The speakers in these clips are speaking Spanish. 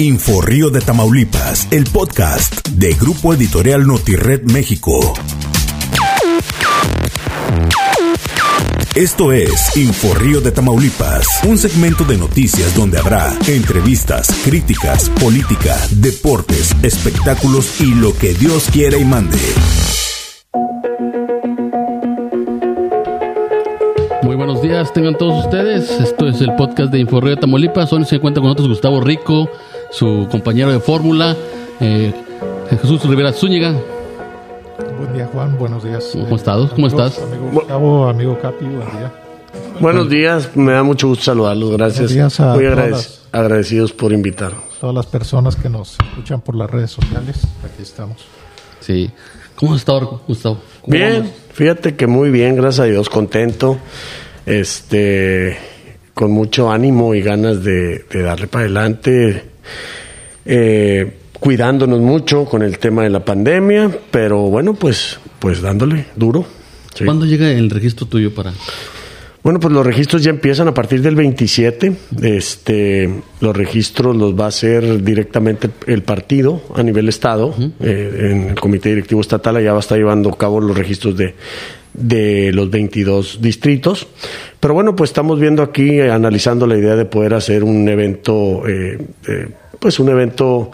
Info Río de Tamaulipas, el podcast de Grupo Editorial Notired México. Esto es Info Río de Tamaulipas, un segmento de noticias donde habrá entrevistas, críticas, política, deportes, espectáculos y lo que Dios quiera y mande. Muy buenos días, tengan todos ustedes. Esto es el podcast de Inforrío de Tamaulipas. Hoy se encuentra con nosotros Gustavo Rico, su compañero de fórmula, eh, Jesús Rivera Zúñiga. Buen día, Juan. Buenos días. ¿Cómo estás? ¿Cómo estás? Amigo Gustavo, amigo Capi, buen día. Buenos días, me da mucho gusto saludarlos, gracias. Buenos días a Muy agradec- las- agradecidos por invitarnos. Todas las personas que nos escuchan por las redes sociales, aquí estamos. Sí. ¿Cómo has estado, Gustavo? ¿Cómo Bien, vamos? fíjate que muy bien, gracias a Dios, contento, este, con mucho ánimo y ganas de, de darle para adelante, eh, cuidándonos mucho con el tema de la pandemia, pero bueno, pues, pues dándole duro. sí. ¿Cuándo llega el registro tuyo para...? Bueno, pues los registros ya empiezan a partir del 27. Este, los registros los va a hacer directamente el partido a nivel estado. Eh, en el comité directivo estatal allá va a estar llevando a cabo los registros de, de los 22 distritos. Pero bueno, pues estamos viendo aquí, eh, analizando la idea de poder hacer un evento, eh, eh, pues un evento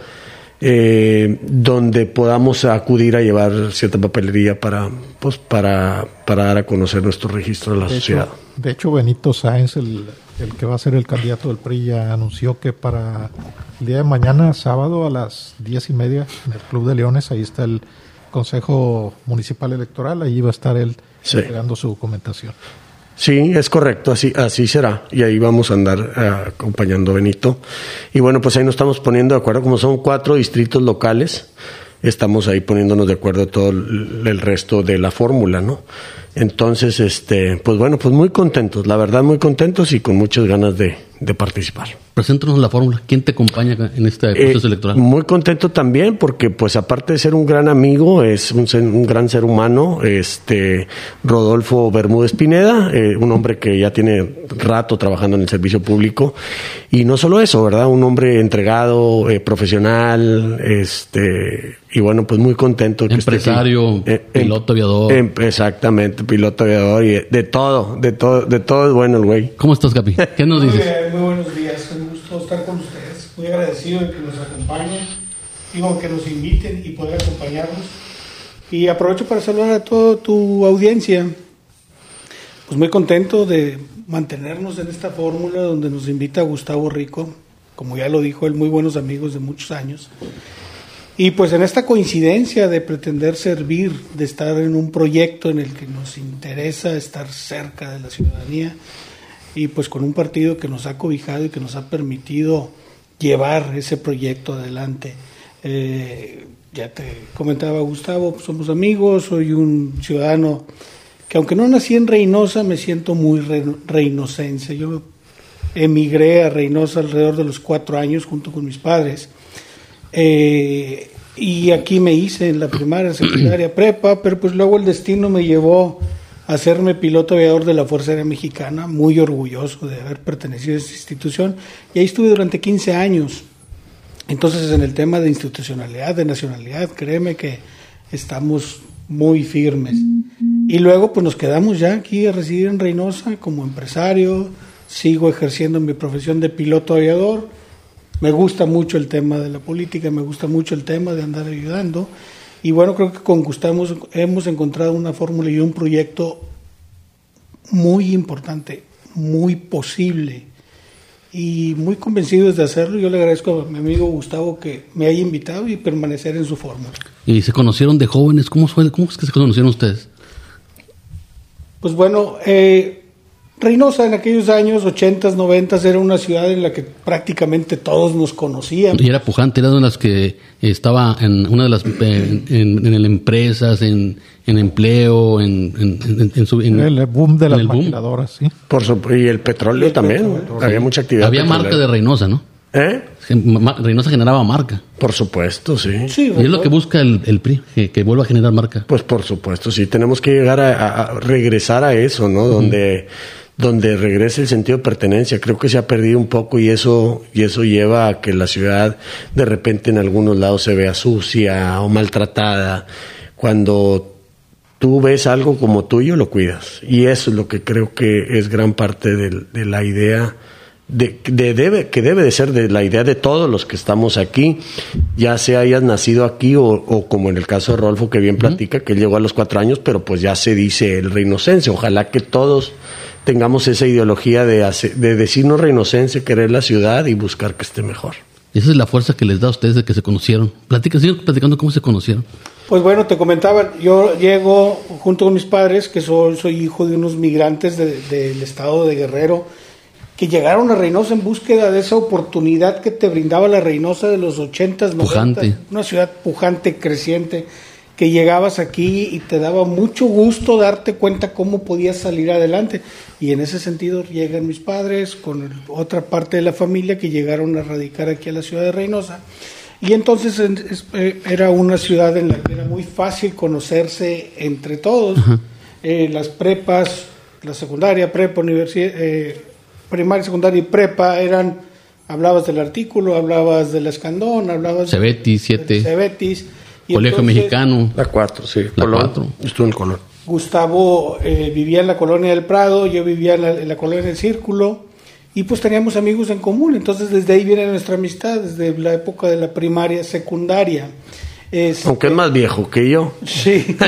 eh, donde podamos acudir a llevar cierta papelería para, pues para, para dar a conocer nuestro registro a la De sociedad. hecho, de hecho, Benito Sáenz, el, el que va a ser el candidato del PRI, ya anunció que para el día de mañana, sábado, a las diez y media, en el Club de Leones, ahí está el Consejo Municipal Electoral, ahí va a estar él Sí. entregando su documentación. Sí, es correcto, así, así será. Y ahí vamos a andar eh, acompañando a Benito. Y bueno, pues ahí nos estamos poniendo de acuerdo, como son cuatro distritos locales, estamos ahí poniéndonos de acuerdo todo el, el resto de la fórmula, ¿no? Entonces, este, pues bueno, pues muy contentos, la verdad muy contentos y con muchas ganas de, de participar. Preséntanos la fórmula. ¿Quién te acompaña en este proceso Eh, electoral? Muy contento también porque, pues, aparte de ser un gran amigo, es un, gran ser humano, este Rodolfo Bermúdez Pineda, eh, un hombre que ya tiene rato trabajando en el servicio público y no solo eso, ¿verdad? Un hombre entregado, eh, profesional, este y bueno, pues muy contento. que esté aquí. Empresario, em- piloto aviador. em- exactamente, piloto aviador y de todo, de todo, de todo es bueno el güey. ¿Cómo estás, Capi? ¿Qué nos Muy dices? Muy buenos días, un gusto estar con ustedes. Muy agradecido de que nos acompañen, digo que nos inviten y poder acompañarnos. Y aprovecho para saludar a toda tu audiencia. Pues muy contento de mantenernos en esta fórmula donde nos invita Gustavo Rico, como ya lo dijo él, muy buenos amigos de muchos años. Y pues en esta coincidencia de pretender servir, de estar en un proyecto en el que nos interesa estar cerca de la ciudadanía y pues con un partido que nos ha cobijado y que nos ha permitido llevar ese proyecto adelante. Eh, ya te comentaba Gustavo, pues, somos amigos, soy un ciudadano que aunque no nací en Reynosa, me siento muy re- reinocense. Yo emigré a Reynosa alrededor de los cuatro años junto con mis padres. Eh, y aquí me hice en la primaria, secundaria, prepa, pero pues luego el destino me llevó hacerme piloto aviador de la Fuerza Aérea Mexicana, muy orgulloso de haber pertenecido a esta institución. Y ahí estuve durante 15 años. Entonces, en el tema de institucionalidad, de nacionalidad, créeme que estamos muy firmes. Y luego, pues nos quedamos ya aquí a residir en Reynosa como empresario, sigo ejerciendo mi profesión de piloto aviador. Me gusta mucho el tema de la política, me gusta mucho el tema de andar ayudando. Y bueno, creo que con Gustavo hemos, hemos encontrado una fórmula y un proyecto muy importante, muy posible y muy convencidos de hacerlo. Yo le agradezco a mi amigo Gustavo que me haya invitado y permanecer en su fórmula. Y se conocieron de jóvenes. ¿Cómo, fue, ¿Cómo es que se conocieron ustedes? Pues bueno, eh, Reynosa en aquellos años 80, 90 era una ciudad en la que prácticamente todos nos conocían. Y era pujante, era de las que estaba en una de las eh, en, en, en empresas, en, en empleo, en, en, en su, en- el boom de las el maquiladoras, sí. Por su- y el petróleo también, había mucha actividad. Había petrolera. marca de Reynosa, ¿no? ¿Eh? Reynosa generaba marca. Por supuesto, sí. Sí, Y es lo que busca el, el PRI, que, que vuelva a generar marca. Pues por supuesto, sí, tenemos que llegar a, a- a regresar a eso, ¿no? Donde, donde regrese el sentido de pertenencia. Creo que se ha perdido un poco y eso, y eso lleva a que la ciudad de repente en algunos lados se vea sucia o maltratada. Cuando tú ves algo como tuyo, lo cuidas. Y eso es lo que creo que es gran parte de, de la idea de, de debe, que debe de ser de la idea de todos los que estamos aquí, ya sea hayas nacido aquí o, o como en el caso de Rolfo que bien platica, que él llegó a los cuatro años, pero pues ya se dice el reinocense. Ojalá que todos tengamos esa ideología de, de decirnos reinocense, querer la ciudad y buscar que esté mejor. Esa es la fuerza que les da a ustedes de que se conocieron. Platica, sigan platicando cómo se conocieron. Pues bueno, te comentaba, yo llego junto con mis padres, que soy, soy hijo de unos migrantes de- del estado de Guerrero, que llegaron a Reynosa en búsqueda de esa oportunidad que te brindaba la Reynosa de los 80s, 90s, Pujante. una ciudad pujante, creciente, que llegabas aquí y te daba mucho gusto darte cuenta cómo podías salir adelante. Y en ese sentido llegan mis padres con otra parte de la familia que llegaron a radicar aquí a la ciudad de Reynosa. Y entonces en- es- eh, era una ciudad en la que era muy fácil conocerse entre todos. Eh, las prepas, la secundaria, prepa, universidad, eh, primaria, secundaria y prepa eran, hablabas del artículo, hablabas del escandón, hablabas Cebetis, siete. Cebetis. Y Colegio entonces, Mexicano. La cuatro, sí. La Colón. cuatro. Estuvo en Colón. Gustavo eh, vivía en la colonia del Prado, yo vivía en la, en la colonia del Círculo y pues teníamos amigos en común, entonces desde ahí viene nuestra amistad, desde la época de la primaria, secundaria. Este, Aunque es más viejo que yo. Sí.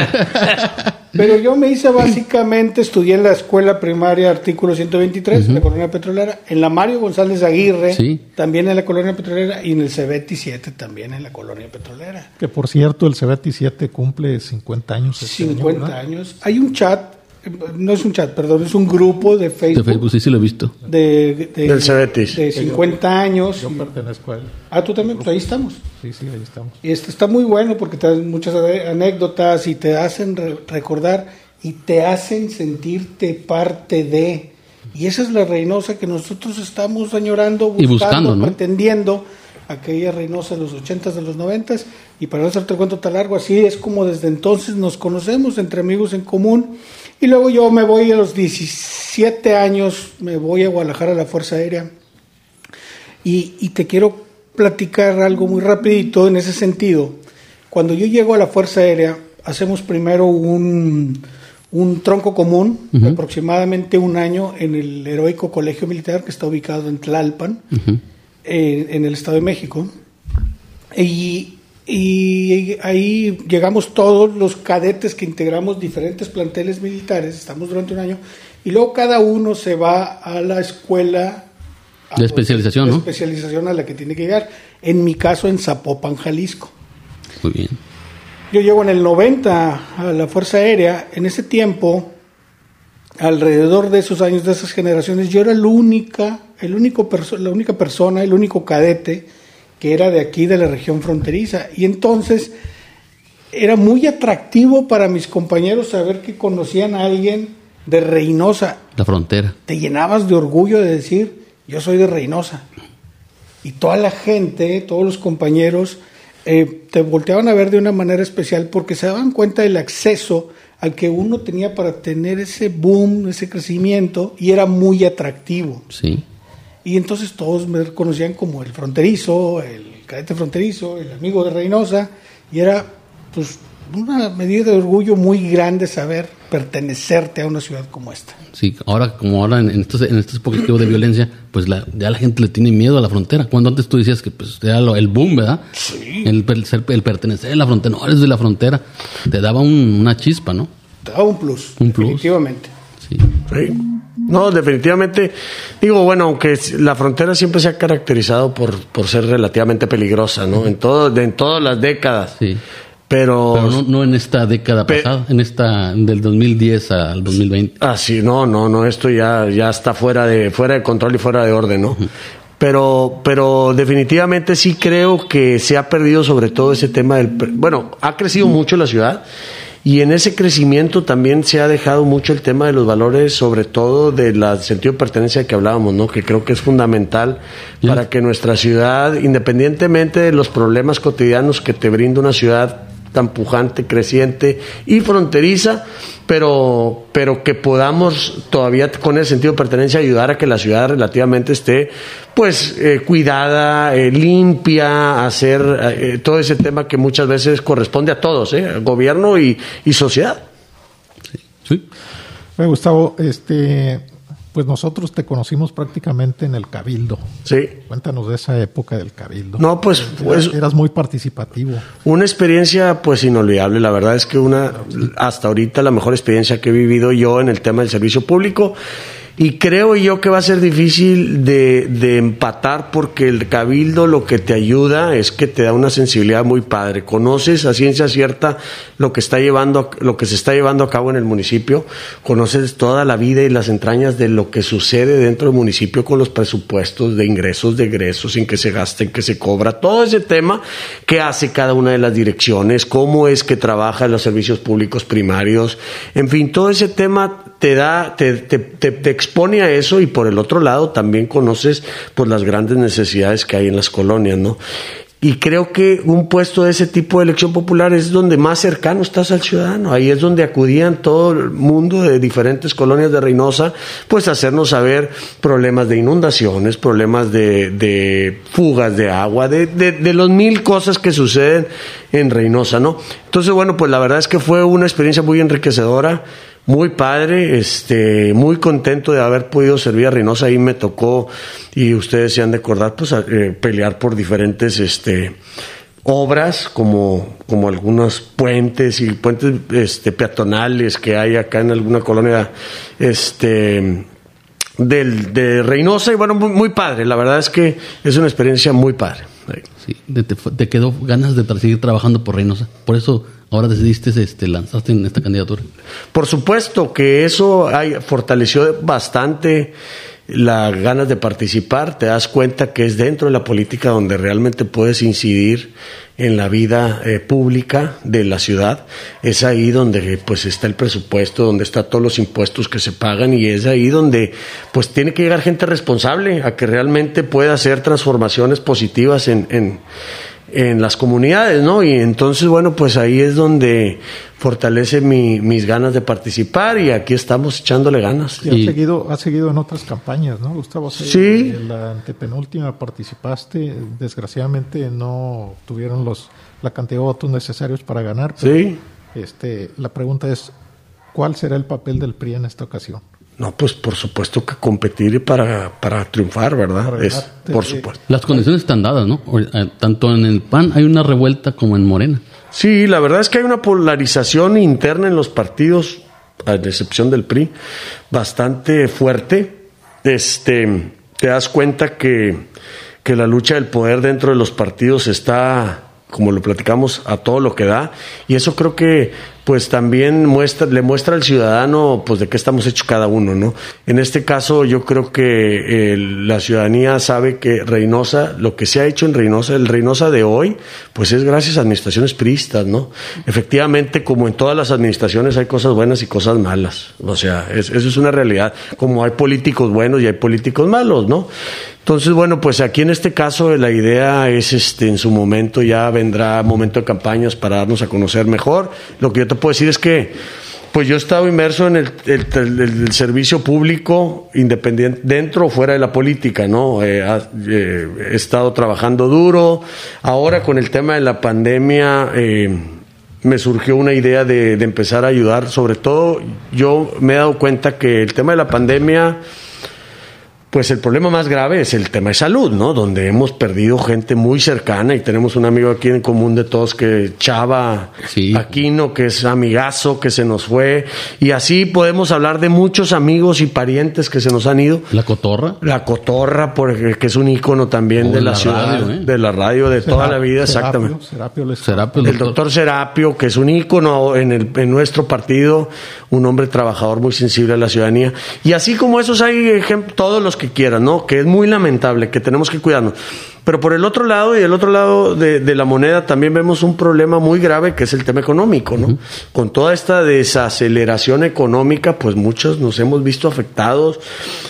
Pero yo me hice básicamente, estudié en la escuela primaria artículo 123, en la colonia petrolera, en la Mario González Aguirre, Sí. también en la colonia petrolera, y en el Cebeti 7 también en la colonia petrolera. Que por cierto, el Cebeti 7 cumple 50 años. este año, 50 ¿verdad? años. Hay un chat, no es un chat, perdón, es un grupo de De Facebook. Facebook, sí, sí lo he visto. de, de- Del Cebetis. de 50 años. Yo pertenezco a él. Ah, tú también, pues ahí estamos. Sí, sí, ahí estamos. Y este está muy bueno porque te dan muchas anécdotas y te hacen re- recordar y te hacen sentirte parte de. Y esa es la Reynosa que nosotros estamos añorando, Y buscando, buscando, ¿no? pretendiendo. Aquella Reynosa de los 80s, de los 90s. Y para no hacerte el cuento tan largo, así es como desde entonces nos conocemos entre amigos en común. Y luego yo me voy a los 17 años, me voy a Guadalajara a la Fuerza Aérea. Y, y te quiero platicar algo muy rapidito en ese sentido. Cuando yo llego a la Fuerza Aérea, hacemos primero un, un tronco común, de aproximadamente un año, en el heroico Colegio Militar que está ubicado en Tlalpan, eh, en el Estado de México. Y, y ahí llegamos todos los cadetes que integramos diferentes planteles militares, estamos durante un año, y luego cada uno se va a la escuela De especialización, ¿no? especialización a la que tiene que llegar. En mi caso, en Zapopan, Jalisco. Muy bien. Yo llego en el 90 a la Fuerza Aérea. En ese tiempo, alrededor de esos años, de esas generaciones, yo era la única, el único la única persona, el único cadete que era de aquí, de la región fronteriza. Y entonces era muy atractivo para mis compañeros saber que conocían a alguien de Reynosa. La frontera. Te llenabas de orgullo de decir, yo soy de Reynosa. Y toda la gente, todos los compañeros, eh, te volteaban a ver de una manera especial porque se daban cuenta del acceso al que uno tenía para tener ese boom, ese crecimiento, y era muy atractivo. Sí. Y entonces todos me reconocían como el fronterizo, el cadete fronterizo, el amigo de Reynosa, y era pues una medida de orgullo muy grande saber pertenecerte a una ciudad como esta. Sí, ahora como ahora en, estos en estos de violencia, pues la, ya la gente le tiene miedo a la frontera. Cuando antes tú decías que pues era lo- el boom, ¿verdad? Sí. El, per- ser- el pertenecer a la frontera, no eres de la frontera, te daba un- una chispa, ¿no? Te da un plus, Un plus. definitivamente. Sí. Sí. No, definitivamente. Digo, bueno, aunque la frontera siempre se ha caracterizado por, por ser relativamente peligrosa, ¿no? En, todo, de- en todas las décadas. Sí. Pero, Pero no, no en esta década Pe- pasada, en esta del 2010 al 2020. Ah, sí, no, no, no, esto ya, ya está fuera de, fuera de control y fuera de orden, ¿no? Pero, pero definitivamente sí creo que se ha perdido sobre todo ese tema del, bueno, ha crecido mucho la ciudad y en ese crecimiento también se ha dejado mucho el tema de los valores, sobre todo del sentido de pertenencia que hablábamos, ¿no? Que creo que es fundamental para que nuestra ciudad, independientemente de los problemas cotidianos que te brinda una ciudad tan pujante, creciente y fronteriza, pero, pero que podamos todavía con el sentido de pertenencia ayudar a que la ciudad relativamente esté pues eh, cuidada, eh, limpia, hacer eh, todo ese tema que muchas veces corresponde a todos, gobierno y, y sociedad. Sí. Gustavo, este, pues nosotros te conocimos prácticamente en el Cabildo. Sí. Cuéntanos de esa época del Cabildo. No, pues, pues eras, muy participativo. Una experiencia pues inolvidable. La verdad es que una hasta ahorita la mejor experiencia que he vivido yo en el tema del servicio público y creo yo que va a ser difícil de, de, empatar porque el cabildo lo que te ayuda es que te da una sensibilidad muy padre. Conoces a ciencia cierta lo que está llevando, lo que se está llevando a cabo en el municipio. Conoces toda la vida y las entrañas de lo que sucede dentro del municipio con los presupuestos de ingresos, de egresos, en que se gasta, en que se cobra. Todo ese tema que hace cada una de las direcciones, cómo es que trabaja los servicios públicos primarios. En fin, todo ese tema te da, te, te, te, te expone a eso y por el otro lado también conoces pues las grandes necesidades que hay en las colonias, ¿no? Y creo que un puesto de ese tipo de elección popular es donde más cercano estás al ciudadano. Ahí es donde acudían todo el mundo de diferentes colonias de Reynosa, pues a hacernos saber problemas de inundaciones, problemas de, de fugas de agua, de, de, de los mil cosas que suceden en Reynosa, ¿no? Entonces, bueno, pues la verdad es que fue una experiencia muy enriquecedora muy padre, este, muy contento de haber podido servir a Reynosa. Ahí me tocó, y ustedes se han de acordar, pues eh, pelear por diferentes este, obras, como, como algunos puentes y puentes este, peatonales que hay acá en alguna colonia este, del, de Reynosa. Y bueno, muy, muy padre. La verdad es que es una experiencia muy padre. Sí, te, te, quedó ganas de seguir trabajando por Reynosa. Por eso ahora decidiste este, lanzaste en esta candidatura. Por supuesto que eso hay, fortaleció bastante las ganas de participar, te das cuenta que es dentro de la política donde realmente puedes incidir en la vida eh, pública de la ciudad, es ahí donde pues está el presupuesto, donde están todos los impuestos que se pagan y es ahí donde pues tiene que llegar gente responsable a que realmente pueda hacer transformaciones positivas en, en en las comunidades, ¿no? Y entonces, bueno, pues ahí es donde fortalece mi, mis ganas de participar y aquí estamos echándole ganas. Y, has, seguido, has seguido en otras campañas, ¿no, Gustavo? Sí. En la antepenúltima participaste, desgraciadamente no tuvieron los la cantidad de votos necesarios para ganar. sí. Este, la pregunta es, ¿cuál será el papel del PRI en esta ocasión? No, pues por supuesto que competir para, para triunfar, ¿verdad? es, por supuesto. Las condiciones están dadas, ¿no? Eh, tanto en el PAN hay una revuelta como en Morena. Sí, la verdad es que hay una polarización interna en los partidos, a excepción del PRI, bastante fuerte. Este, te das cuenta que, que la lucha del poder dentro de los partidos está como lo platicamos, a todo lo que da. Y eso creo que pues también muestra, le muestra al ciudadano pues de qué estamos hechos cada uno, ¿no? En este caso yo creo que eh, la ciudadanía sabe que Reynosa, lo que se ha hecho en Reynosa, el Reynosa de hoy, pues es gracias a administraciones priistas, ¿no? Efectivamente, como en todas las administraciones hay cosas buenas y cosas malas, o sea, eso es una realidad, como hay políticos buenos y hay políticos malos, ¿no? Entonces, bueno, pues aquí en este caso la idea es, este, en su momento ya vendrá momento de campañas para darnos a conocer mejor. Lo que yo te puedo decir es que, pues yo he estado inmerso en el, el, servicio público independiente, dentro o fuera de la política, ¿no? Eh, eh, he estado trabajando duro. Ahora con el tema de la pandemia, eh, me surgió una idea de, de empezar a ayudar. Sobre todo, yo me he dado cuenta que el tema de la pandemia pues el problema más grave es el tema de salud, ¿no? Donde hemos perdido gente muy cercana y tenemos un amigo aquí en común de todos que Chava Aquino, que es amigazo, que se nos fue. Y así podemos hablar de muchos amigos y parientes que se nos han ido. ¿La Cotorra? La Cotorra, porque, que es un ícono también oh, de la, ciudad, ¿eh? de la radio de toda la vida, exactamente. Serapio, el doctor Serapio, que es un ícono en, el, en nuestro partido, un hombre trabajador muy sensible a la ciudadanía. Y así como esos hay ejemplos, todos los que quieran, ¿no? Que es muy lamentable, que tenemos que cuidarnos. Pero por el otro lado y del otro lado de, de la moneda también vemos un problema muy grave que es el tema económico, ¿no? Con toda esta desaceleración económica, pues muchos nos hemos visto afectados,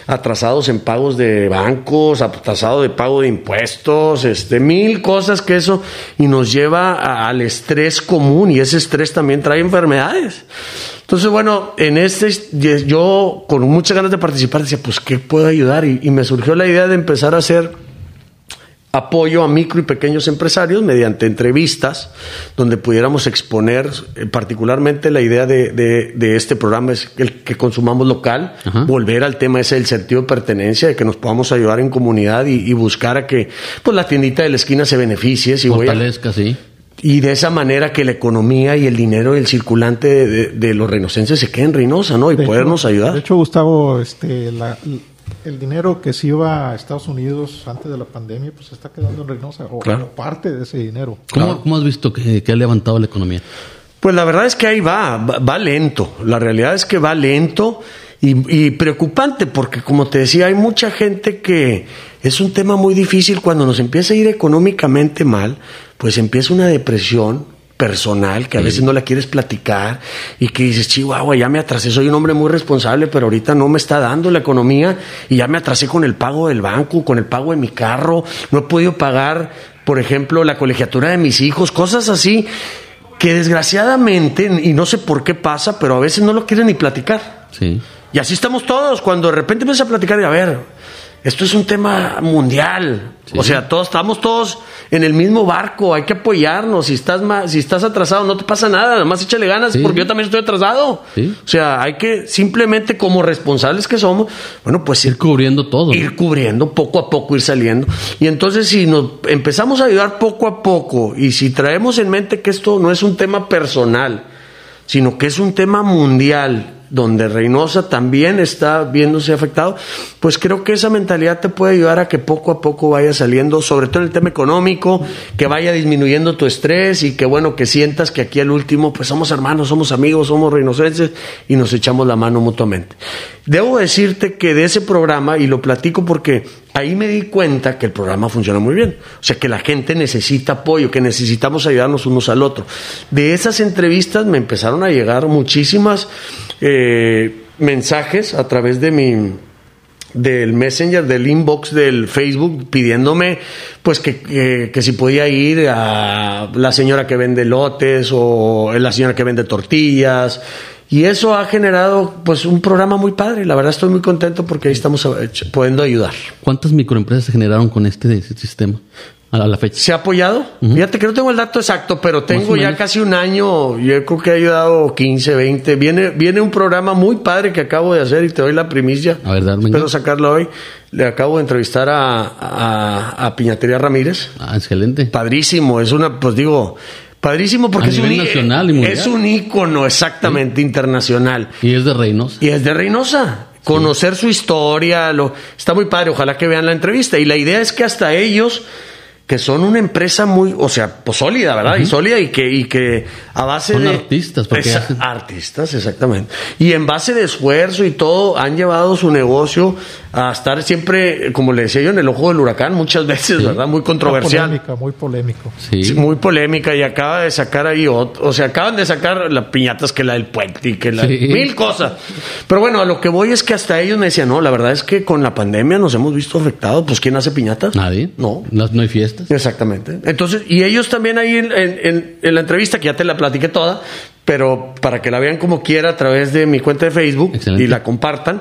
atrasados en pagos de bancos, atrasados de pago de impuestos, este, mil cosas que eso y nos lleva a- al estrés común y ese estrés también trae enfermedades. Entonces, bueno, en este yo con muchas ganas de participar decía, pues, ¿qué puedo ayudar? Y, y me surgió la idea de empezar a hacer apoyo a micro y pequeños empresarios mediante entrevistas donde pudiéramos exponer eh, particularmente la idea de, de- de este programa es el que consumamos local, Ajá. volver al tema ese del sentido de pertenencia, de que nos podamos ayudar en comunidad y, y buscar a que pues la tiendita de la esquina se beneficie. Si voy a- Fortalezca, sí. y de esa manera que la economía y el dinero y el circulante de, de- de los reynosenses se quede en Reynosa, ¿no? Y De podernos hecho- ayudar. De hecho, Gustavo, este, la- el dinero que se iba a Estados Unidos antes de la pandemia, pues se está quedando en Reynosa, o Claro. parte de ese dinero. ¿Cómo, cómo has visto que, que ha levantado la economía? Pues la verdad es que ahí va, va, va lento. La realidad es que va lento y, y preocupante porque, como te decía, hay mucha gente que es un tema muy difícil cuando nos empieza a ir económicamente mal, pues empieza una depresión personal que a veces no la quieres platicar y que dices, chihuahua, ya me atrasé, soy un hombre muy responsable, pero ahorita no me está dando la economía y ya me atrasé con el pago del banco, con el pago de mi carro, no he podido pagar, por ejemplo, la colegiatura de mis hijos, cosas así que desgraciadamente, y no sé por qué pasa, pero a veces no lo quieren ni platicar. Sí. Y así estamos todos, cuando de repente empiezas a platicar y a ver, esto es un tema mundial. Sí. O sea, todos estamos todos en el mismo barco, hay que apoyarnos. Si estás ma- si estás atrasado, no te pasa nada, nada más échale ganas, Sí. porque yo también estoy atrasado. Sí. O sea, hay que simplemente como responsables que somos, bueno, pues Ir cubriendo todo. ir cubriendo, poco a poco ir saliendo. Y entonces si nos empezamos a ayudar poco a poco y si traemos en mente que esto no es un tema personal, sino que es un tema mundial, donde Reynosa también está viéndose afectado, pues creo que esa mentalidad te puede ayudar a que poco a poco vaya saliendo, sobre todo en el tema económico, que vaya disminuyendo tu estrés y que bueno, que sientas que aquí al último, pues somos hermanos, somos amigos, somos reinocenses y nos echamos la mano mutuamente. Debo decirte que de ese programa, y lo platico porque ahí me di cuenta que el programa funciona muy bien. O sea, que la gente necesita apoyo, que necesitamos ayudarnos unos al otro. De esas entrevistas me empezaron a llegar muchísimas eh, mensajes a través de mi del Messenger, del inbox del Facebook, pidiéndome pues que, que, que si podía ir a la señora que vende lotes o la señora que vende tortillas. Y eso ha generado pues un programa muy padre. La verdad estoy muy contento porque ahí estamos eh, pudiendo ayudar. ¿Cuántas microempresas se generaron con este, este sistema a la, fecha? ¿Se ha apoyado? Fíjate que no tengo el dato exacto, pero tengo ya casi un año. Yo creo que ha ayudado 15, 20. Viene, viene un programa muy padre que acabo de hacer y te doy la primicia. A ver, dame. Espero sacarlo hoy. Le acabo de entrevistar a, a, a Piñatería Ramírez. Ah, excelente. Padrísimo, es una, pues digo, padrísimo porque es un, nacional y es un ícono exactamente internacional. Y es de Reynosa. Y es de Reynosa. Conocer su historia, lo, está muy padre, ojalá que vean la entrevista. Y la idea es que hasta ellos, que son una empresa muy, o sea, pues sólida, ¿verdad? Y sólida y que, y que a base Son de... artistas, porque Esa- hacen- Artistas, exactamente. Y en base de esfuerzo y todo, han llevado su negocio a estar siempre, como le decía yo, en el ojo del huracán muchas veces, ¿verdad? Muy controversial. Polémica, muy polémico. Sí. Sí, muy polémica y acaba de sacar ahí otro, o sea, acaban de sacar las piñatas que la del puente y que la Sí. mil cosas. Pero bueno, a lo que voy es que hasta ellos me decían, no, la verdad es que con la pandemia nos hemos visto afectados, pues ¿quién hace piñatas? Nadie. No. Las- no hay Exactamente. Entonces, y ellos también ahí en, en- en- en la entrevista, que ya te la platiqué toda, pero para que la vean como quiera a través de mi cuenta de Facebook Excelente. y la compartan.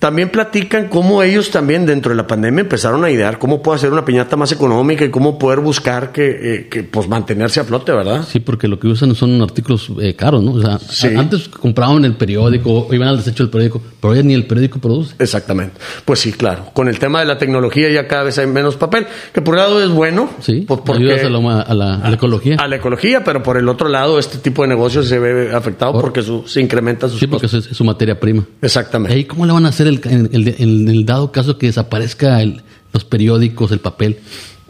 También platican cómo ellos también dentro de la pandemia empezaron a idear cómo puedo hacer una piñata más económica y cómo poder buscar que, eh, que, pues mantenerse a flote, ¿verdad? Sí, porque lo que usan son artículos eh, caros, ¿no? O sea, Sí. antes compraban el periódico, o iban al desecho del periódico, pero hoy ni el periódico produce. Exactamente. Pues sí, claro. Con el tema de la tecnología ya cada vez hay menos papel, que por un lado es bueno. Sí, pues porque- ayudas a la, a la- a la ecología. a la ecología, pero por el otro lado este tipo de negocios se ve afectado Por- porque su- se incrementa sus Sí, porque costos. eso es, su materia prima. Exactamente. ¿Y cómo le van a hacer el, en, el, en el dado caso que desaparezca el- los periódicos, el papel?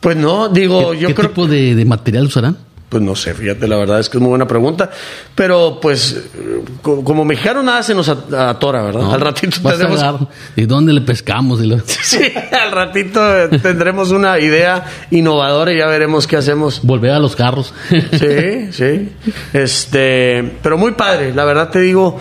Pues no, ¿Qué, digo, yo qué creo tipo de, de material usarán? Pues no sé, fíjate, la verdad es que es muy buena pregunta. Pero pues, co- como mexicano nada se nos at- atora, ¿verdad? No, al ratito tendremos. agarrar, ¿Y dónde le pescamos? Y lo- Sí, al ratito eh, tendremos una idea innovadora y ya veremos qué hacemos. volver a los carros. Sí, sí. Este, pero muy padre, la verdad te digo,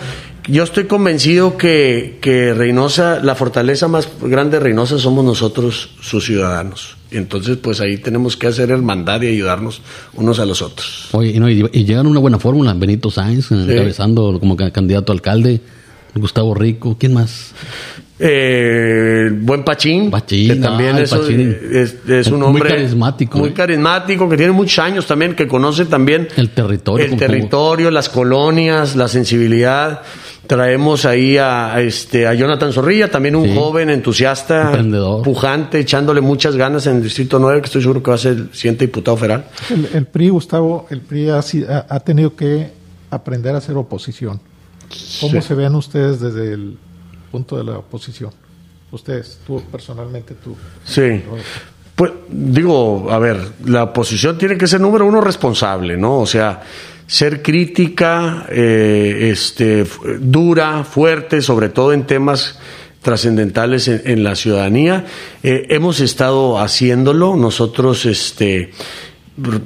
yo estoy convencido que, que Reynosa, la fortaleza más grande de Reynosa somos nosotros, sus ciudadanos. Entonces, pues ahí tenemos que hacer hermandad y ayudarnos unos a los otros. Oye, y, no, y, y llegan una buena fórmula. Benito Sáenz, encabezando como ca- candidato a alcalde. Gustavo Rico. ¿Quién más? Eh, buen Pachín, Pachín, que también ah, Pachín. es- es un Muy hombre carismático, muy eh. carismático, que tiene muchos años también, que conoce también El territorio. el como- territorio, las colonias, la sensibilidad. Traemos ahí a, a este a Jonathan Zorrilla, también un Sí. joven entusiasta, Emprendedor. pujante, echándole muchas ganas en el Distrito 9, que estoy seguro que va a ser el siguiente diputado federal. El, el PRI, Gustavo, el PRI ha, ha- tenido que aprender a hacer oposición. ¿Cómo Sí. se ven ustedes desde el punto de la oposición? Ustedes, tú personalmente, tú. Sí. Pues digo, a ver, la oposición tiene que ser número uno responsable, ¿no? O sea, ser crítica, eh, este, dura, fuerte, sobre todo en temas trascendentales en, la ciudadanía. Eh, hemos estado haciéndolo. Nosotros, este,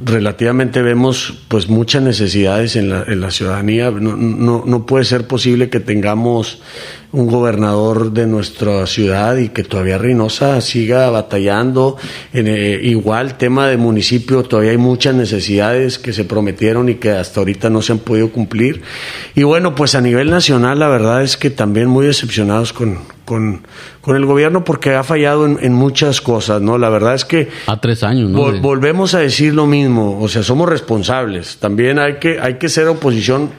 relativamente vemos pues muchas necesidades en la, en la ciudadanía. No, no, no puede ser posible que tengamos un gobernador de nuestra ciudad y que todavía Reynosa siga batallando. En, eh, igual, tema de municipio, todavía hay muchas necesidades que se prometieron y que hasta ahorita no se han podido cumplir. Y bueno, pues a nivel nacional, la verdad es que también muy decepcionados con, con, con el gobierno porque ha fallado en, en muchas cosas, ¿no? La verdad es que A tres años, ¿no? Vol- volvemos a decir lo mismo, o sea, somos responsables. También hay que, hay que ser oposición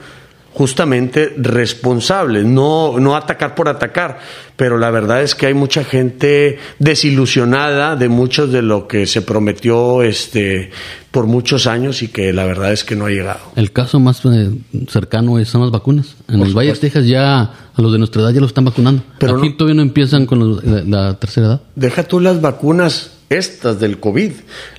justamente responsable, no, no atacar por atacar. Pero la verdad es que hay mucha gente desilusionada de muchos de lo que se prometió este por muchos años y que la verdad es que no ha llegado. El caso más eh, cercano es, son las vacunas. En Por el Valle de. Texas ya a los de nuestra edad ya los están vacunando. Pero Aquí no- todavía no empiezan con los- la, la tercera edad. Deja tú las vacunas estas del COVID,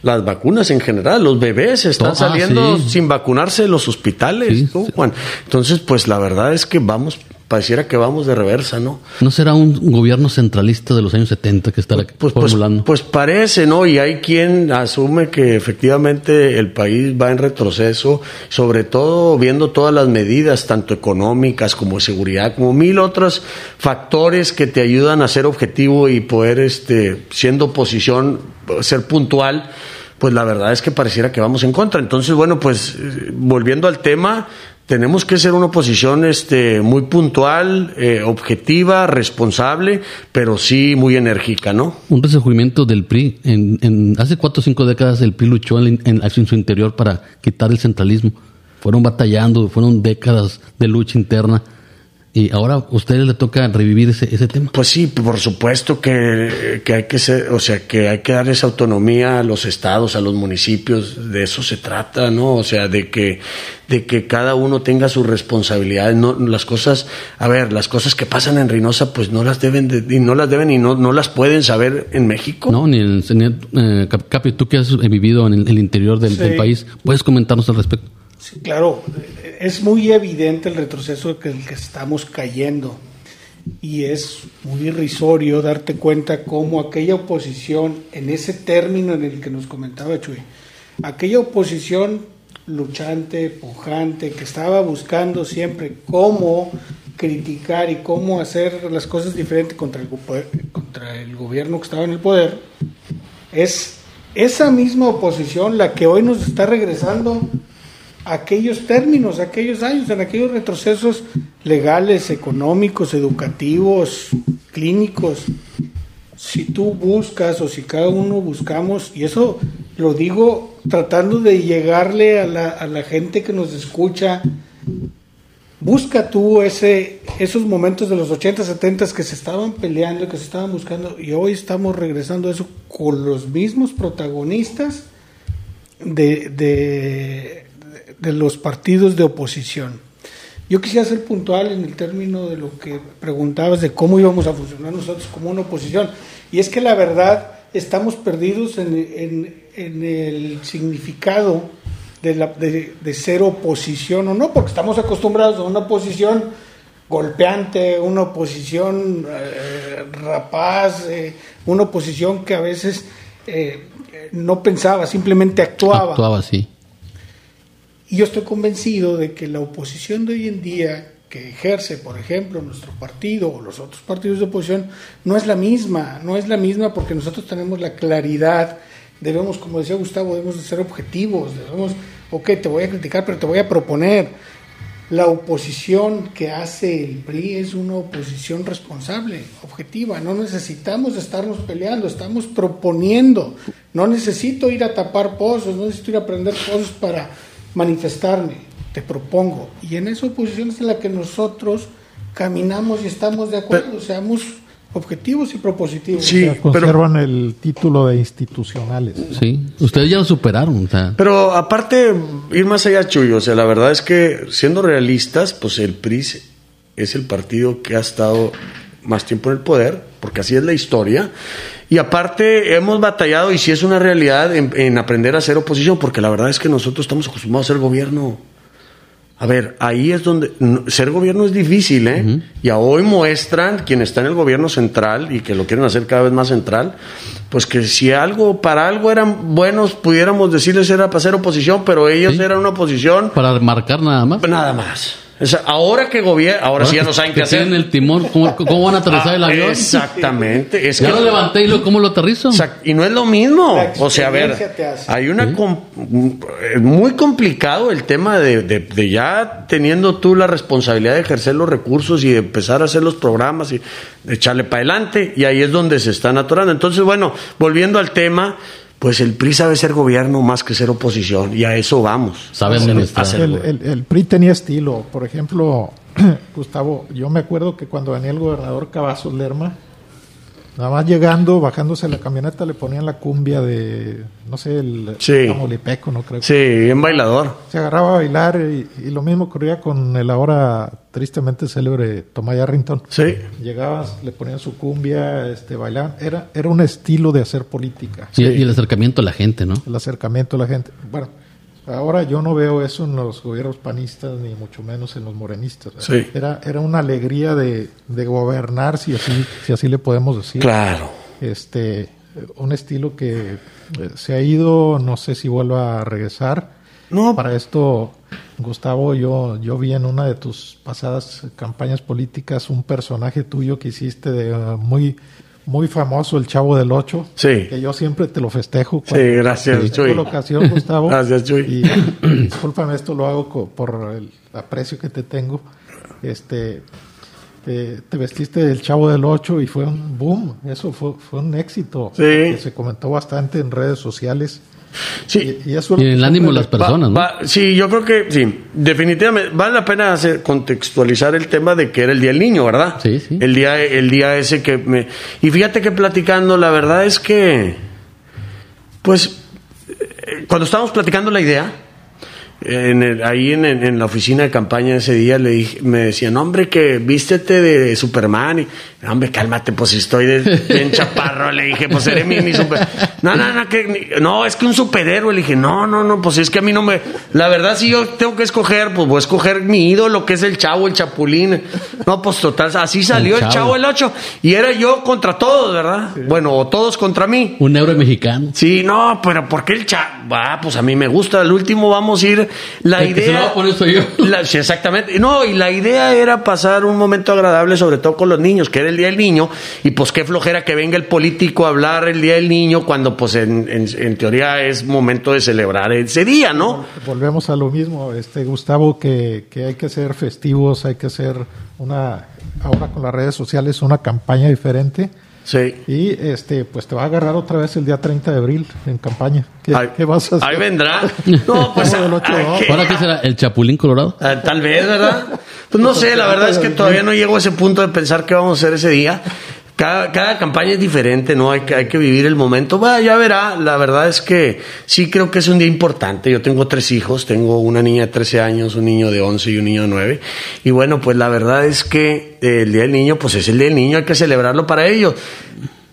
las vacunas en general, los bebés están Ah, saliendo sí. sin vacunarse de los hospitales, Sí, ¿no, sí. Juan? Entonces, pues la verdad es que vamos, pareciera que vamos de reversa, ¿no? ¿No será un gobierno centralista de los años 70 que estará Pues, pues, formulando? pues parece, ¿no? Y hay quien asume que efectivamente el país va en retroceso, sobre todo viendo todas las medidas, tanto económicas como de seguridad, como mil otros factores que te ayudan a ser objetivo y poder, este, siendo oposición, ser puntual. Pues la verdad es que pareciera que vamos en contra. Entonces, bueno, pues eh, volviendo al tema, tenemos que ser una oposición este, muy puntual, eh, objetiva, responsable, pero sí muy enérgica, ¿no? un resurgimiento del PRI. En, en- hace cuatro o cinco décadas el PRI luchó en, en- en su interior para quitar el centralismo. Fueron batallando, fueron décadas de lucha interna. Y ahora a ustedes le toca revivir ese, ese tema. Pues sí, por supuesto que, que hay que ser, o sea, que hay que dar esa autonomía a los estados, a los municipios, de eso se trata, ¿no? O sea, de que, de que cada uno tenga sus responsabilidades, no, las cosas, a ver, las cosas que pasan en Reynosa, pues no las deben, de- y no las deben y no, no las pueden saber en México. No, ni en, ni en- eh, Cap- Capi, tú que has vivido en el, el interior del, Sí. del país, ¿puedes comentarnos al respecto? Sí, claro, es muy evidente el retroceso que el que estamos cayendo. Y es muy irrisorio darte cuenta cómo aquella oposición, en ese término en el que nos comentaba Chuy, aquella oposición luchante, pujante, que estaba buscando siempre cómo criticar y cómo hacer las cosas diferentes contra el, contra el gobierno que estaba en el poder, es esa misma oposición la que hoy nos está regresando aquellos términos, aquellos años, en aquellos retrocesos legales, económicos, educativos, clínicos. Si tú buscas o si cada uno buscamos, y eso lo digo tratando de llegarle a la, a la gente que nos escucha, busca tú ese, esos momentos de los 80, 70 que se estaban peleando, que se estaban buscando, y hoy estamos regresando a eso con los mismos protagonistas de, de, de los partidos de oposición. Yo quisiera ser puntual en el término de lo que preguntabas de cómo íbamos a funcionar nosotros como una oposición. Y es que la verdad estamos perdidos en, en- en el significado de, la, de, ser oposición o no, porque estamos acostumbrados a una oposición golpeante, una oposición eh, rapaz, eh, una oposición que a veces eh, no pensaba, simplemente actuaba. Actuaba así. Y yo estoy convencido de que la oposición de hoy en día que ejerce, por ejemplo, nuestro partido o los otros partidos de oposición, no es la misma, no es la misma porque nosotros tenemos la claridad, debemos, como decía Gustavo, debemos de ser objetivos, debemos, ok, te voy a criticar, pero te voy a proponer. La oposición que hace el PRI es una oposición responsable, objetiva. No necesitamos estarnos peleando, estamos proponiendo. No necesito ir a tapar pozos, no necesito ir a prender pozos para manifestarme. Te propongo. Y en esa oposición es en la que nosotros caminamos y estamos de acuerdo, seamos objetivos y propositivos. Sí, O sea, conservan el título de institucionales. Sí. Ustedes ya lo superaron. O sea, Pero aparte, ir más allá, Chuy, o sea, la verdad es que siendo realistas, pues el PRI es el partido que ha estado más tiempo en el poder, porque así es la historia. Y aparte, hemos batallado, y sí es una realidad, en, en aprender a hacer oposición, porque la verdad es que nosotros estamos acostumbrados a ser gobierno. A ver, ahí es donde no, ser gobierno es difícil, ¿eh? Y a hoy muestran quien está en el gobierno central y que lo quieren hacer cada vez más central, pues que si algo para algo eran buenos, pudiéramos decirles era para hacer oposición, pero ellos Sí. eran una oposición para marcar nada más. nada más. O sea, ahora que gobierno, ahora, sí ya no saben qué hacer. tienen el timón, ¿cómo, cómo van a aterrizar el Ah, avión? Exactamente. Es Ya que lo levanté y lo, ¿cómo lo aterrizo? Exact- Y no es lo mismo. O sea, a ver, hay una com- es muy complicado el tema de, de- de ya teniendo tú la responsabilidad de ejercer los recursos y de empezar a hacer los programas y de echarle para adelante. Y ahí es donde se están atorando. Entonces, bueno, volviendo al tema, pues el PRI sabe ser gobierno más que ser oposición. Y a eso vamos. Sabe administrar. El, el- el PRI tenía estilo. Por ejemplo, Gustavo, yo me acuerdo que cuando venía el gobernador Cavazos Lerma, nada más llegando, bajándose la camioneta, le ponían la cumbia de, no sé, el Sí. No creo. Sí, bien bailador. Se agarraba a bailar y, y lo mismo ocurría con el ahora tristemente célebre Tomás Yarrington. Sí. Llegaban, le ponían su cumbia, este, bailaban. Era, era un estilo de hacer política. Y, y el acercamiento a la gente, ¿no? el acercamiento a la gente. Bueno, ahora yo no veo eso en los gobiernos panistas, ni mucho menos en los morenistas. Sí. Era, era una alegría de, de gobernar, si así, si así le podemos decir. Claro. Este, un estilo que eh, se ha ido, no sé si vuelva a regresar. No. Para esto, Gustavo, yo, yo vi en una de tus pasadas campañas políticas un personaje tuyo que hiciste de uh, muy, muy famoso, el Chavo del Ocho. Sí. Que yo siempre te lo festejo. Sí, gracias, Chuy. la ocasión, Gustavo. Gracias, Chuy. Y discúlpame, esto lo hago por el aprecio que te tengo. Este, te, te vestiste del Chavo del Ocho y fue un boom. Eso fue, fue un éxito. Sí. Que se comentó bastante en redes sociales. Sí. Y, y eso es Y lo en el ánimo de las personas, ¿no? Va- sí, yo creo que sí, definitivamente vale la pena hacer, contextualizar el tema de que era el día del niño, ¿verdad? Sí, sí. El día, el día ese que me y fíjate que platicando, la verdad es que, pues, eh, cuando estábamos platicando la idea, en el- ahí en, en- en la oficina de campaña ese día le dije, me decían, hombre, que vístete de Superman. Y, hombre, cálmate, pues si estoy de, bien chaparro. Le dije, pues seré mi, mi super. No, no, no, que, no, es que un superhéroe. Le dije, no, no, no, pues es que a mí no me. La verdad, si yo tengo que escoger, pues voy a escoger mi ídolo, que es el chavo, el chapulín. No, pues total, así salió el Chavo. chavo, el 8. Y era yo contra todos, ¿verdad? Bueno, o todos contra mí. Un euro mexicano. Sí, no, pero ¿por qué el chavo? Ah, pues a mí me gusta. Al último vamos a ir. La El que se idea. lo va a poner soy yo. La- sí, exactamente. No, y la idea era pasar un momento agradable, sobre todo con los niños, que era el Día del Niño. Y pues qué flojera que venga el político a hablar el Día del Niño cuando, pues en, en- en teoría es momento de celebrar ese día, ¿no? Volvemos a lo mismo, este Gustavo, que, que hay que ser festivos, hay que hacer una, ahora con las redes sociales, una campaña diferente. Sí. Y este, pues te va a agarrar otra vez el día 30 de abril en campaña. ¿Qué, Ahí, qué vas a hacer? ahí vendrá. No, pues. Que- ¿Ahora qué será? ¿El Chapulín Colorado? Ah, Tal vez, ¿verdad? Pues no sé, la verdad es que todavía no llego a ese punto de pensar qué vamos a hacer ese día. Cada, cada campaña es diferente, ¿no? Hay que, hay que vivir el momento. Va, ya verá. La verdad es que sí creo que es un día importante. Yo tengo tres hijos. Tengo una niña de 13 años, un niño de 11 y un niño de 9. Y bueno, pues la verdad es que eh, el Día del Niño, pues es el Día del Niño. Hay que celebrarlo para ellos.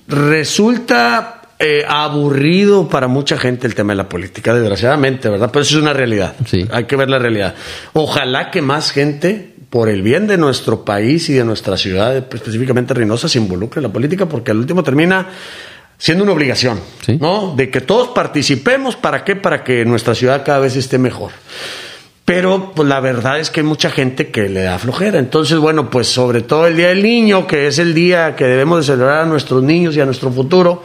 Resulta eh, aburrido para mucha gente el tema de la política, desgraciadamente, ¿verdad? Pero eso es una realidad. Sí. Hay que ver la realidad. Ojalá que más gente, por el bien de nuestro país y de nuestra ciudad, específicamente Reynosa, se involucre en la política, porque al último termina siendo una obligación, Sí. ¿no? De que todos participemos, ¿para qué? Para que nuestra ciudad cada vez esté mejor. Pero pues la verdad es que hay mucha gente que le da flojera. Entonces, bueno, pues sobre todo el Día del Niño, que es el día que debemos de celebrar a nuestros niños y a nuestro futuro,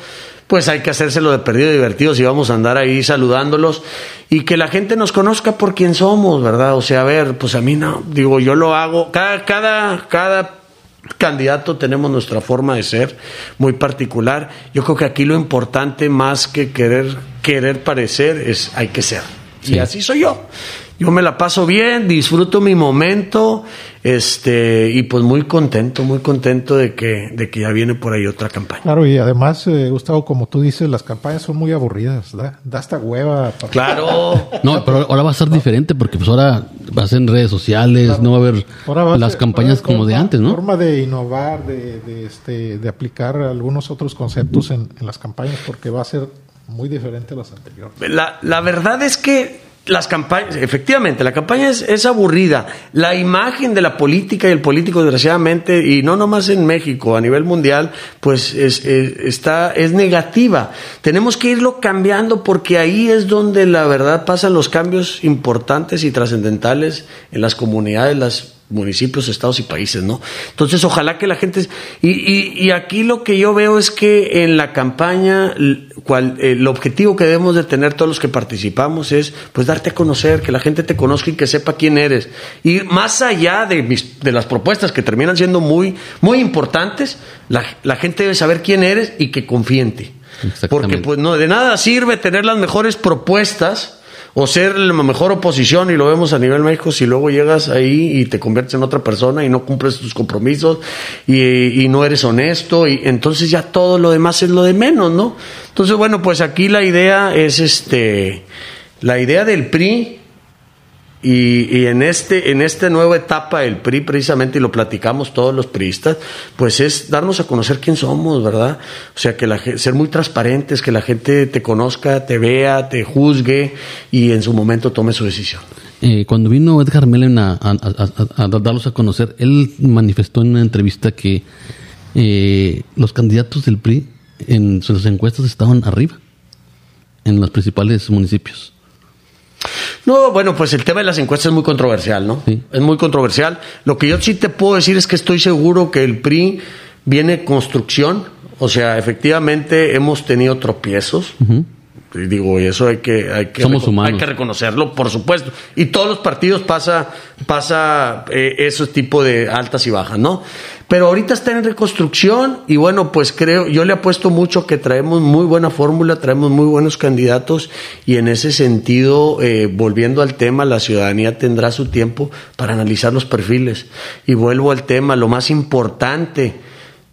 pues hay que hacérselo de perdido divertidos y vamos a andar ahí saludándolos y que la gente nos conozca por quién somos, ¿verdad? O sea, a ver, pues a mí no, digo, yo lo hago, cada, cada, cada candidato tenemos nuestra forma de ser muy particular. Yo creo que aquí lo importante más que querer querer parecer es hay que ser. Sí. Y así soy yo. Yo me la paso bien, disfruto mi momento, este, y pues muy contento, muy contento de que, de que ya viene por ahí otra campaña. Claro, y además, eh, Gustavo, como tú dices, las campañas son muy aburridas, da, da hasta hueva. para- Claro. No, pero ahora va a ser diferente porque pues ahora va a ser en redes sociales, no va a haber Ahora va las ser- campañas como de antes, ¿no? Forma de innovar, de, de, este, de aplicar algunos otros conceptos en, en las campañas, porque va a ser muy diferente a las anteriores. La, la verdad es que las campañas, efectivamente, la campaña es, aburrida. La imagen de la política y el político, desgraciadamente, y no nomás en México, a nivel mundial, pues es, es- está, es negativa. Tenemos que irlo cambiando porque ahí es donde la verdad pasan los cambios importantes y trascendentales en las comunidades, las municipios, estados y países, ¿no? Entonces, ojalá que la gente... Y, y, y aquí lo que yo veo es que en la campaña, cual, el objetivo que debemos de tener todos los que participamos es, pues, darte a conocer, que la gente te conozca y que sepa quién eres. Y más allá de, mis, de las propuestas que terminan siendo muy, muy importantes, la, la gente debe saber quién eres y que confíe en ti. Porque, pues, no, de nada sirve tener las mejores propuestas o ser la mejor oposición y lo vemos a nivel México si luego llegas ahí y te conviertes en otra persona y no cumples tus compromisos y, y no eres honesto y entonces ya todo lo demás es lo de menos, ¿no? Entonces bueno pues aquí la idea es este la idea del PRI y, y en este en esta nueva etapa del PRI precisamente y lo platicamos todos los priistas pues es darnos a conocer quién somos verdad o sea que la ser muy transparentes que la gente te conozca te vea te juzgue y en su momento tome su decisión Eh, cuando vino Edgar a- a- a- a darlos a conocer, él manifestó en una entrevista que eh, los candidatos del PRI en sus encuestas estaban arriba, en los principales municipios. No, bueno, pues el tema de las encuestas es muy controversial, ¿no? Sí. Es muy controversial. Lo que yo sí te puedo decir es que estoy seguro que el PRI viene construcción, o sea, efectivamente hemos tenido tropiezos. Y digo, y eso hay que, hay que, Somos reco- humanos. hay que reconocerlo, por supuesto. Y todos los partidos pasa, pasa eh, ese tipo de altas y bajas, ¿no? Pero ahorita está en reconstrucción y bueno, pues creo, yo le apuesto mucho que traemos muy buena fórmula, traemos muy buenos candidatos y en ese sentido, eh, volviendo al tema, la ciudadanía tendrá su tiempo para analizar los perfiles. Y vuelvo al tema, lo más importante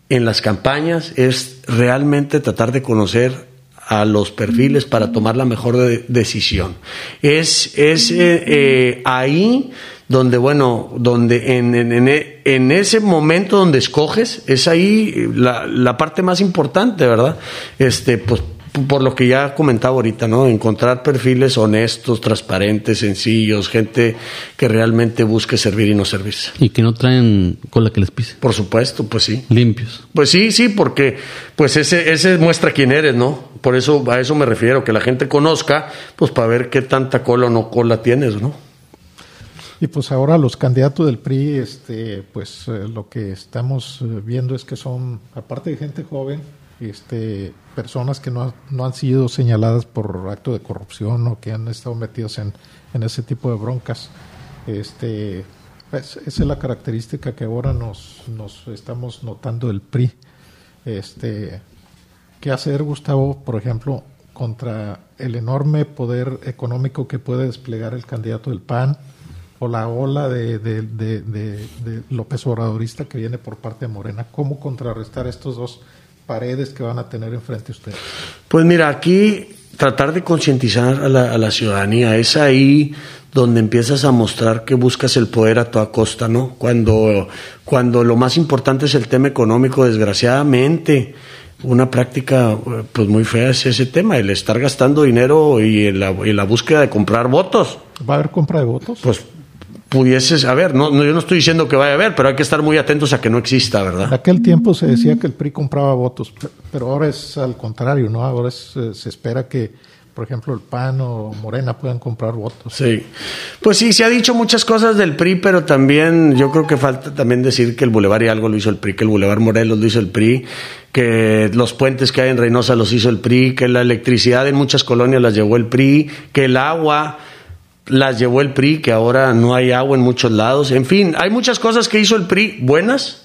en las campañas es realmente tratar de conocer a los perfiles para tomar la mejor de- decisión. Es, es eh, eh, ahí donde, bueno, donde en, en, en e- en ese momento donde escoges, es ahí la, la parte más importante, ¿verdad? Este, pues por lo que ya comentaba ahorita, ¿no? Encontrar perfiles honestos, transparentes, sencillos, gente que realmente busque servir y no servirse. Y que no traen cola que les pise, Por supuesto, pues sí. limpios. Pues sí, sí, porque pues ese, ese muestra quién eres, ¿no? Por eso a eso me refiero, que la gente conozca, pues para ver qué tanta cola o no cola tienes, ¿no? Y pues ahora los candidatos del PRI, este, pues eh, lo que estamos eh, viendo es que son, aparte de gente joven, este, personas que no, no han sido señaladas por acto de corrupción o que han estado metidos en, en ese tipo de broncas. Este, pues, esa es la característica que ahora nos, nos estamos notando del PRI. Este, ¿Qué hacer, Gustavo, por ejemplo, contra el enorme poder económico que puede desplegar el candidato del PAN o la ola de, de, de, de- de López Obradorista que viene por parte de Morena? ¿Cómo contrarrestar estos dos paredes que van a tener enfrente ustedes? Pues mira, aquí tratar de concientizar a la, a la ciudadanía es ahí donde empiezas a mostrar que buscas el poder a toda costa, ¿no? Cuando, cuando lo más importante es el tema económico, desgraciadamente, una práctica pues muy fea es ese tema, el estar gastando dinero y la, en la búsqueda de comprar votos. ¿Va a haber compra de votos? Pues pudieses haber, no, no, yo no estoy diciendo que vaya a haber, pero hay que estar muy atentos a que no exista, En ¿verdad? aquel tiempo se decía que el PRI compraba votos, pe- pero ahora es al contrario, ¿no? Ahora es, eh, se espera que, por ejemplo, el PAN o Morena puedan comprar votos. Sí. Pues sí, se ha dicho muchas cosas del PRI, pero también yo creo que falta también decir que el Boulevard Hidalgo lo hizo el PRI, que el Boulevard Morelos lo hizo el PRI, que los puentes que hay en Reynosa los hizo el PRI, que la electricidad en muchas colonias las llevó el PRI, que el agua las llevó el PRI, que ahora no hay agua en muchos lados. En fin, hay muchas cosas que hizo el PRI buenas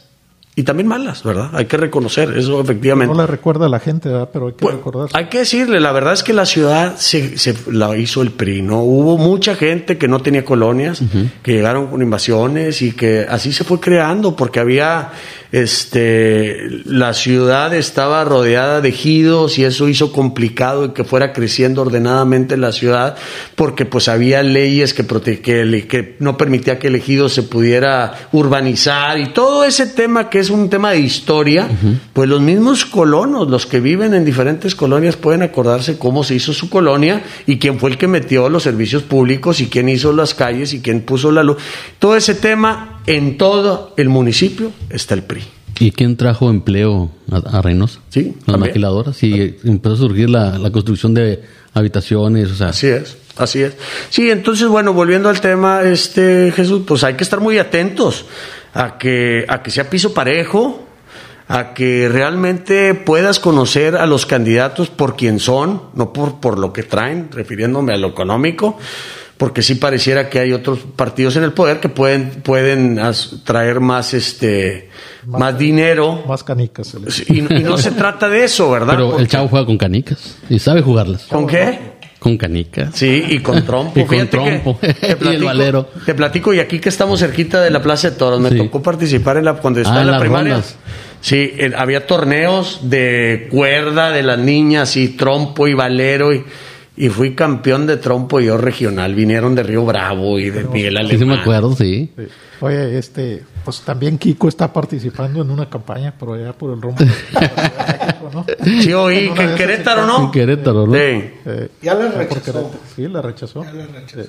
y también malas, ¿verdad? Hay que reconocer eso efectivamente. No la recuerda a la gente, ¿verdad? Pero hay que Bueno, recordar. hay que decirle, la verdad es que la ciudad se, se la hizo el PRI, ¿no? Hubo mucha gente que no tenía colonias, que llegaron con invasiones y que así se fue creando, porque había, este, la ciudad estaba rodeada de ejidos y eso hizo complicado que fuera creciendo ordenadamente la ciudad, porque pues había leyes que, prote- que, que no permitía que el ejido se pudiera urbanizar y todo ese tema que es un tema de historia, pues los mismos colonos, los que viven en diferentes colonias pueden acordarse cómo se hizo su colonia y quién fue el que metió los servicios públicos y quién hizo las calles y quién puso la luz. Todo ese tema en todo el municipio está el PRI. ¿Y quién trajo empleo a, a Reynosa? Sí, Las también. maquiladoras. Y empezó a surgir la, la construcción de habitaciones, o sea, Así es, así es. Sí, entonces, bueno, volviendo al tema, este Jesús, pues hay que estar muy atentos a que, a que sea piso parejo, a que realmente puedas conocer a los candidatos por quién son, no por, por lo que traen, refiriéndome a lo económico, porque sí pareciera que hay otros partidos en el poder que pueden, pueden traer más este más, dinero. Más canicas. Y, y no se trata de eso, ¿verdad? pero Porque- el chavo juega con canicas y sabe jugarlas. ¿Con qué? Con canicas. Sí, y con trompo. Y con que trompo. te Y el valero. Te platico, y aquí que estamos cerquita de la Plaza de Toros, me Sí. tocó participar en la, cuando estaba Ah, en la las primaria. rondas. Sí, en- había torneos de cuerda de las niñas y trompo y valero y, y fui campeón de trompo yo regional. Vinieron de Río Bravo y de Miguel Sí, sí me Alemán. acuerdo, sí. Sí. Oye, este, pues también Kiko está participando en una campaña, pero allá por el rumbo. ¿no? Sí, oí que en Querétaro, sí ¿no? En Querétaro, ¿no? Sí. Eh, Ya la por rechazó. Sí, la rechazó. Ya la rechazó. Sí.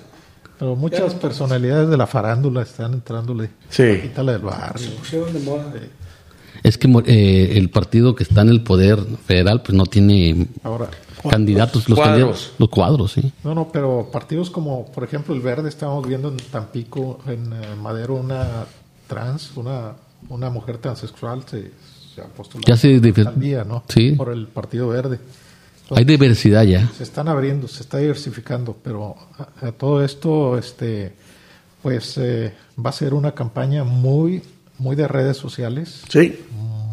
Pero muchas personalidades de la farándula están entrándole. Sí. Quítale del barrio. Pusieron de moda. Es que eh, el partido que está en el poder federal pues no tiene Ahora, candidatos, los Cuadros. candidatos, los cuadros, sí. no, no, pero partidos como, por ejemplo, el Verde, estamos viendo en Tampico, en eh, Madero, una trans, una, una mujer transexual se, se ha postulado Ya se a la difer- alcaldía, ¿no? Sí. Por el Partido Verde. Hay diversidad ya. se están abriendo, se está diversificando, pero a, a todo esto, este, pues eh, va a ser una campaña muy, muy de redes sociales, Sí.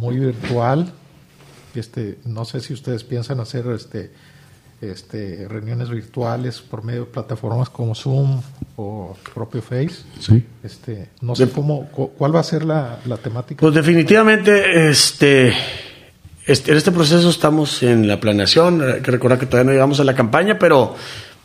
muy virtual. Este, no sé si ustedes piensan hacer este, este, reuniones virtuales por medio de plataformas como Zoom o propio Face. Sí. Este, no sé cómo, cu- cuál va a ser la, la temática. Pues definitivamente, este, este, en este proceso estamos en la planeación. Hay que recordar que todavía no llegamos a la campaña, pero,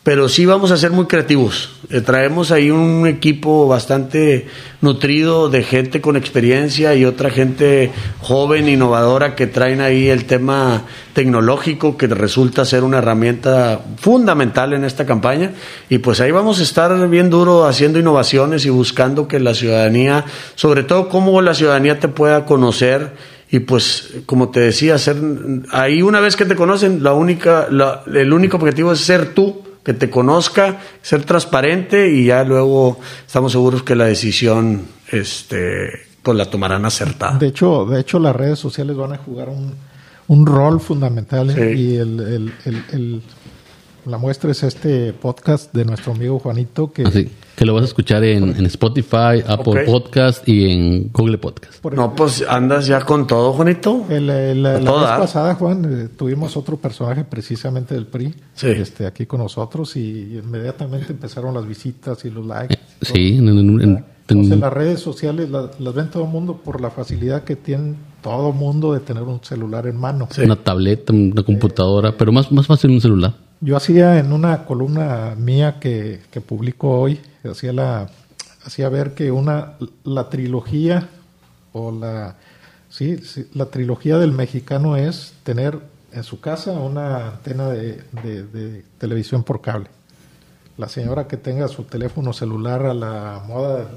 pero sí vamos a ser muy creativos. Eh, traemos ahí un equipo bastante nutrido de gente con experiencia y otra gente joven, innovadora, que traen ahí el tema tecnológico que resulta ser una herramienta fundamental en esta campaña. Y pues ahí vamos a estar bien duro haciendo innovaciones y buscando que la ciudadanía, sobre todo cómo la ciudadanía te pueda conocer y pues como te decía, ser ahí una vez que te conocen, la única, la- el único objetivo es ser tú, que te conozca, ser transparente y ya luego estamos seguros que la decisión, este, pues la tomarán acertada. De hecho, de hecho las redes sociales van a jugar un, un rol fundamental ¿eh? Sí. y el, el- el- el- la muestra es este podcast de nuestro amigo Juanito que Así que lo vas a escuchar en, en Spotify, Apple Ok. Podcast y en Google Podcast. No, pues andas ya con todo, Juanito. el- el- la A vez pasada, Juan, eh, tuvimos otro personaje precisamente del PRI Sí. este, aquí con nosotros y inmediatamente empezaron las visitas y los likes. Sí, en, en- en- en- Entonces las redes sociales la- las, ven todo el mundo por la facilidad que tiene todo el mundo de tener un celular en mano. una tableta, una computadora, pero más, más fácil un celular. Yo hacía en una columna mía que, que publico hoy, hacía la hacía ver que una la trilogía o la Sí, sí, la trilogía del mexicano es tener en su casa una antena de, de- de televisión por cable. La señora que tenga su teléfono celular a la moda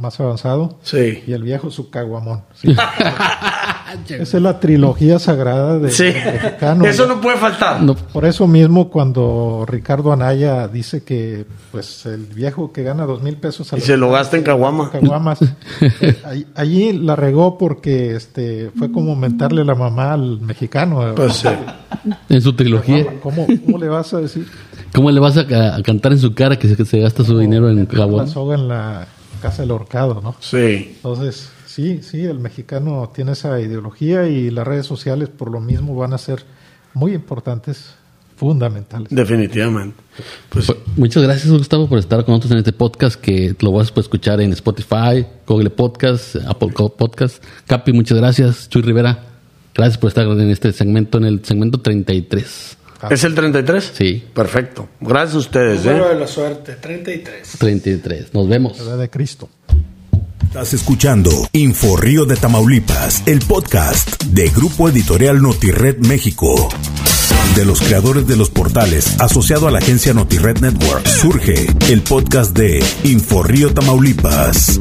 más avanzado Sí. y el viejo su caguamón. Sí. Esa es la trilogía sagrada de, Sí. del mexicano. Eso no puede faltar. No, Por eso mismo cuando Ricardo Anaya dice que pues el viejo que gana dos mil pesos Y se lo gasta en caguama. caguamas, eh, allí la regó porque este fue como mentarle la mamá al mexicano. Pues sí. en su trilogía. ¿Cómo, cómo le vas a decir? ¿Cómo le vas a, ca- a cantar en su cara que se, que se gasta su dinero en La caguama? soga en la casa del horcado, ¿no? Sí. Entonces, sí, sí, el mexicano tiene esa ideología y las redes sociales por lo mismo van a ser muy importantes, fundamentales. Definitivamente. Pues Pues, Muchas gracias, Gustavo, por estar con nosotros en este podcast que lo vas a poder escuchar en Spotify, Google Podcast, Apple Co- Podcast. Capi, muchas gracias. Chuy Rivera, gracias por estar en este segmento, en el segmento 33. ¿Es el 33? Sí, Perfecto. Gracias a ustedes. Número ¿eh? de la suerte, 33. 33. Nos vemos. La de Cristo. Estás escuchando Info Río de Tamaulipas, el podcast de Grupo Editorial Notired México. De los creadores de los portales asociado a la agencia Notired Network, surge el podcast de Info Río Tamaulipas.